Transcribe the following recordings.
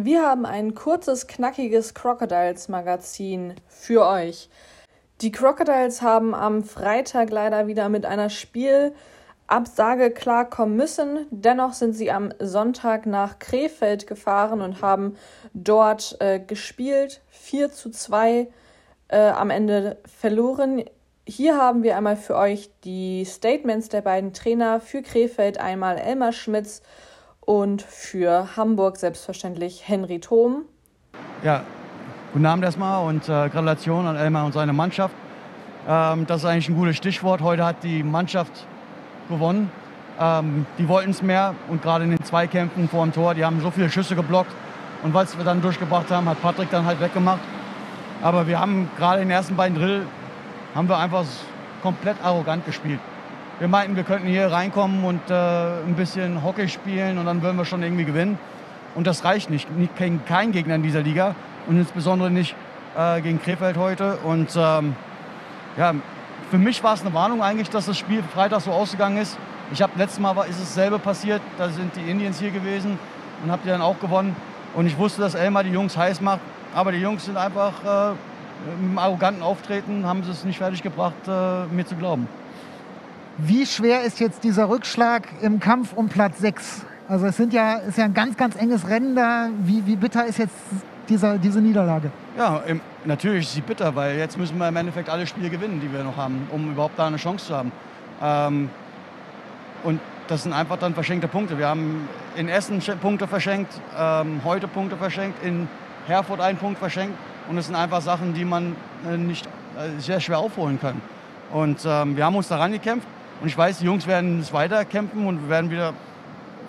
Wir haben ein kurzes, knackiges Crocodiles-Magazin für euch. Die Crocodiles haben am Freitag leider wieder mit einer Spielabsage klarkommen müssen. Dennoch sind sie am Sonntag nach Krefeld gefahren und haben dort äh, gespielt. 4 zu 2 äh, am Ende verloren. Hier haben wir einmal für euch die Statements der beiden Trainer. Für Krefeld einmal Elmar Schmitz und für Hamburg selbstverständlich Henry Thom. Ja, guten Abend erstmal und äh, Gratulation an Elmar und seine Mannschaft. Ähm, das ist eigentlich ein gutes Stichwort. Heute hat die Mannschaft gewonnen. Ähm, die wollten es mehr und gerade in den Zweikämpfen vor dem Tor, die haben so viele Schüsse geblockt. Und was wir dann durchgebracht haben, hat Patrick dann halt weggemacht. Aber wir haben gerade in den ersten beiden Drill haben wir einfach komplett arrogant gespielt wir meinten, wir könnten hier reinkommen und äh, ein bisschen Hockey spielen und dann würden wir schon irgendwie gewinnen. Und das reicht nicht. Kein, kein Gegner in dieser Liga und insbesondere nicht äh, gegen Krefeld heute. Und ähm, ja, für mich war es eine Warnung eigentlich, dass das Spiel Freitag so ausgegangen ist. Ich habe letztes Mal ist es selber passiert. Da sind die Indians hier gewesen und habt ihr dann auch gewonnen. Und ich wusste, dass Elmar die Jungs heiß macht. Aber die Jungs sind einfach äh, im arroganten Auftreten, haben sie es nicht fertig gebracht, äh, mir zu glauben. Wie schwer ist jetzt dieser Rückschlag im Kampf um Platz 6? Also es sind ja, ist ja ein ganz, ganz enges Rennen da. Wie, wie bitter ist jetzt dieser, diese Niederlage? Ja, im, natürlich ist sie bitter, weil jetzt müssen wir im Endeffekt alle Spiele gewinnen, die wir noch haben, um überhaupt da eine Chance zu haben. Ähm, und das sind einfach dann verschenkte Punkte. Wir haben in Essen Punkte verschenkt, ähm, heute Punkte verschenkt, in Herford einen Punkt verschenkt. Und das sind einfach Sachen, die man äh, nicht äh, sehr schwer aufholen kann. Und ähm, wir haben uns daran gekämpft. Und ich weiß, die Jungs werden es weiterkämpfen und wir werden wieder.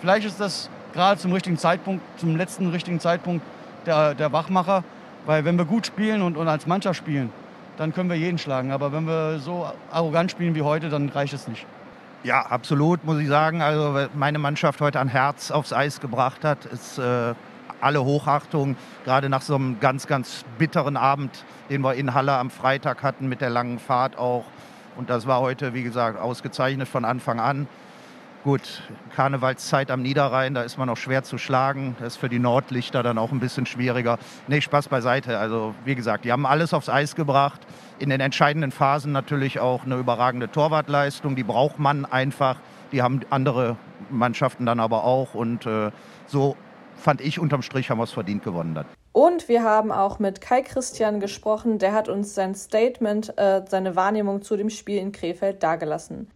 Vielleicht ist das gerade zum richtigen Zeitpunkt, zum letzten richtigen Zeitpunkt der, der Wachmacher. Weil wenn wir gut spielen und, und als Mannschaft spielen, dann können wir jeden schlagen. Aber wenn wir so arrogant spielen wie heute, dann reicht es nicht. Ja, absolut, muss ich sagen. Also meine Mannschaft heute an Herz aufs Eis gebracht hat, ist äh, alle Hochachtung. Gerade nach so einem ganz, ganz bitteren Abend, den wir in Halle am Freitag hatten mit der langen Fahrt auch. Und das war heute, wie gesagt, ausgezeichnet von Anfang an. Gut, Karnevalszeit am Niederrhein, da ist man auch schwer zu schlagen. Das ist für die Nordlichter dann auch ein bisschen schwieriger. Nee, Spaß beiseite. Also, wie gesagt, die haben alles aufs Eis gebracht. In den entscheidenden Phasen natürlich auch eine überragende Torwartleistung. Die braucht man einfach. Die haben andere Mannschaften dann aber auch. Und äh, so fand ich unterm Strich haben wir es verdient gewonnen dann. Und wir haben auch mit Kai Christian gesprochen. Der hat uns sein Statement, äh, seine Wahrnehmung zu dem Spiel in Krefeld dargelassen.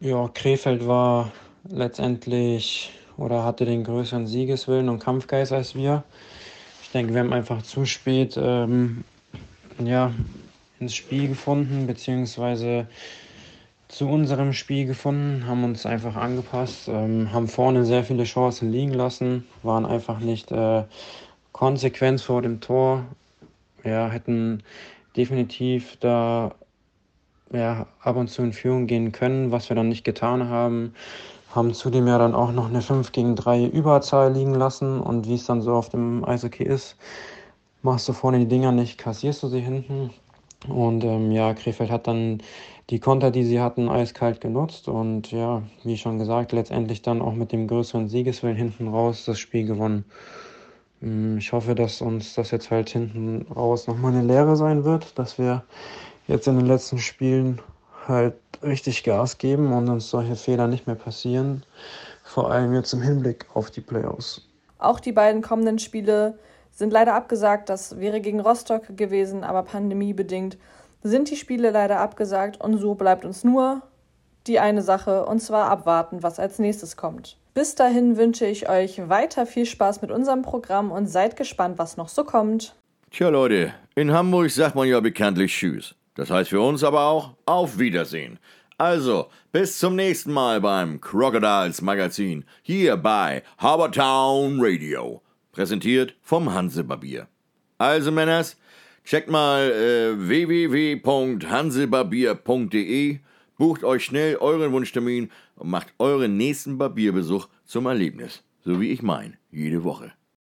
Ja, Krefeld war letztendlich oder hatte den größeren Siegeswillen und Kampfgeist als wir. Ich denke, wir haben einfach zu spät ähm, ja, ins Spiel gefunden, beziehungsweise zu unserem Spiel gefunden, haben uns einfach angepasst, ähm, haben vorne sehr viele Chancen liegen lassen, waren einfach nicht äh, Konsequenz vor dem Tor. Ja, hätten definitiv da ja, ab und zu in Führung gehen können, was wir dann nicht getan haben. Haben zudem ja dann auch noch eine 5 gegen 3 Überzahl liegen lassen und wie es dann so auf dem Eishockey ist, machst du vorne die Dinger nicht, kassierst du sie hinten. Und ähm, ja, Krefeld hat dann die Konter, die sie hatten, eiskalt genutzt und ja, wie schon gesagt, letztendlich dann auch mit dem größeren Siegeswillen hinten raus das Spiel gewonnen. Mm, ich hoffe, dass uns das jetzt halt hinten raus nochmal eine Lehre sein wird, dass wir jetzt in den letzten Spielen halt richtig Gas geben und uns solche Fehler nicht mehr passieren. Vor allem jetzt im Hinblick auf die Playoffs. Auch die beiden kommenden Spiele sind leider abgesagt. Das wäre gegen Rostock gewesen, aber pandemiebedingt sind die Spiele leider abgesagt und so bleibt uns nur die eine Sache und zwar abwarten, was als nächstes kommt. Bis dahin wünsche ich euch weiter viel Spaß mit unserem Programm und seid gespannt, was noch so kommt. Tja Leute, in Hamburg sagt man ja bekanntlich Tschüss. Das heißt für uns aber auch Auf Wiedersehen. Also, bis zum nächsten Mal beim Crocodiles Magazin hier bei Harbortown Radio. Präsentiert vom Hansebarbier. Also Männers, checkt mal äh, www.hansebarbier.de, bucht euch schnell euren Wunschtermin und macht euren nächsten Barbierbesuch zum Erlebnis. So wie ich mein, jede Woche.